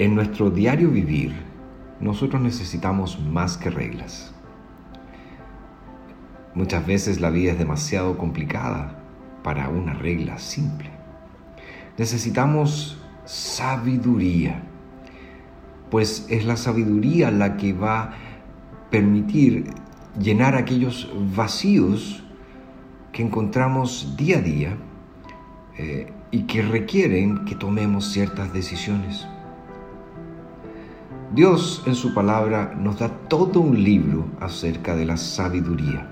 En nuestro diario vivir, nosotros necesitamos más que reglas. Muchas veces la vida es demasiado complicada para una regla simple. Necesitamos sabiduría, pues es la sabiduría la que va a permitir llenar aquellos vacíos que encontramos día a día eh, y que requieren que tomemos ciertas decisiones. Dios en su palabra nos da todo un libro acerca de la sabiduría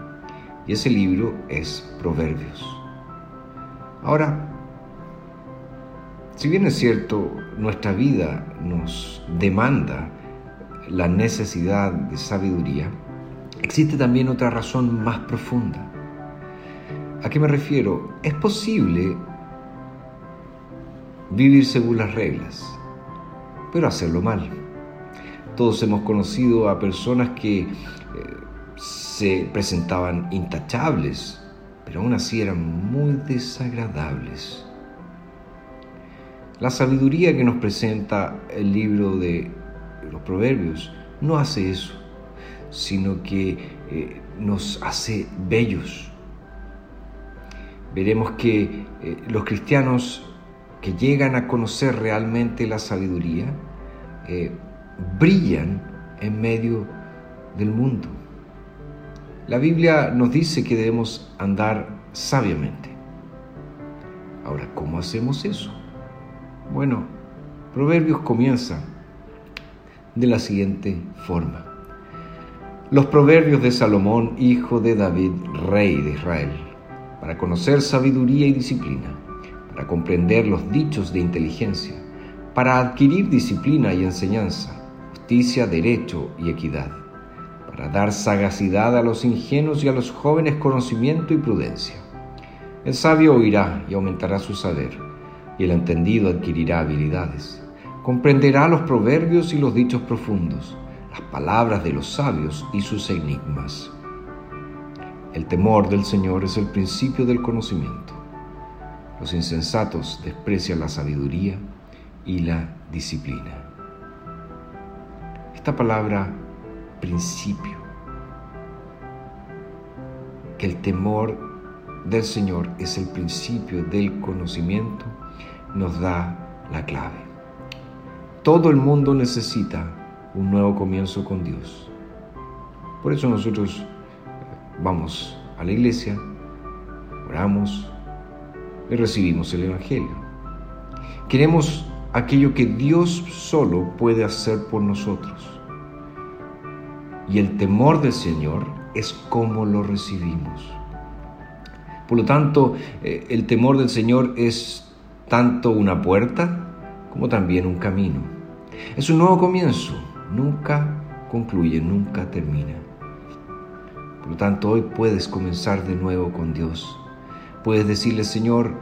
y ese libro es Proverbios. Ahora, si bien es cierto, nuestra vida nos demanda la necesidad de sabiduría, existe también otra razón más profunda. ¿A qué me refiero? Es posible vivir según las reglas, pero hacerlo mal. Todos hemos conocido a personas que eh, se presentaban intachables, pero aún así eran muy desagradables. La sabiduría que nos presenta el libro de los proverbios no hace eso, sino que eh, nos hace bellos. Veremos que eh, los cristianos que llegan a conocer realmente la sabiduría brillan en medio del mundo. La Biblia nos dice que debemos andar sabiamente. Ahora, ¿cómo hacemos eso? Bueno, Proverbios comienza de la siguiente forma. Los proverbios de Salomón, hijo de David, rey de Israel, para conocer sabiduría y disciplina para comprender los dichos de inteligencia, para adquirir disciplina y enseñanza, justicia, derecho y equidad, para dar sagacidad a los ingenuos y a los jóvenes conocimiento y prudencia. El sabio oirá y aumentará su saber, y el entendido adquirirá habilidades. Comprenderá los proverbios y los dichos profundos, las palabras de los sabios y sus enigmas. El temor del Señor es el principio del conocimiento los insensatos desprecian la sabiduría y la disciplina. Esta palabra principio, que el temor del Señor es el principio del conocimiento, nos da la clave. Todo el mundo necesita un nuevo comienzo con Dios. Por eso nosotros vamos a la iglesia, oramos, y recibimos el Evangelio. Queremos aquello que Dios solo puede hacer por nosotros. Y el temor del Señor es como lo recibimos. Por lo tanto, eh, el temor del Señor es tanto una puerta como también un camino. Es un nuevo comienzo, nunca concluye, nunca termina. Por lo tanto, hoy puedes comenzar de nuevo con Dios Puedes decirle, Señor,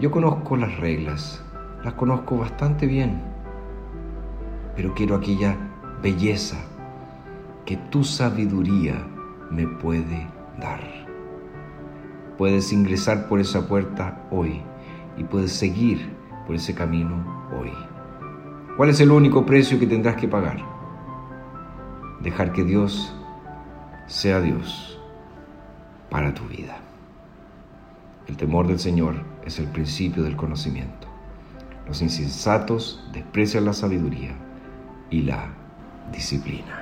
yo conozco las reglas, las conozco bastante bien, pero quiero aquella belleza que tu sabiduría me puede dar. Puedes ingresar por esa puerta hoy y puedes seguir por ese camino hoy. ¿Cuál es el único precio que tendrás que pagar? Dejar que Dios sea Dios para tu vida. El temor del Señor es el principio del conocimiento. Los insensatos desprecian la sabiduría y la disciplina.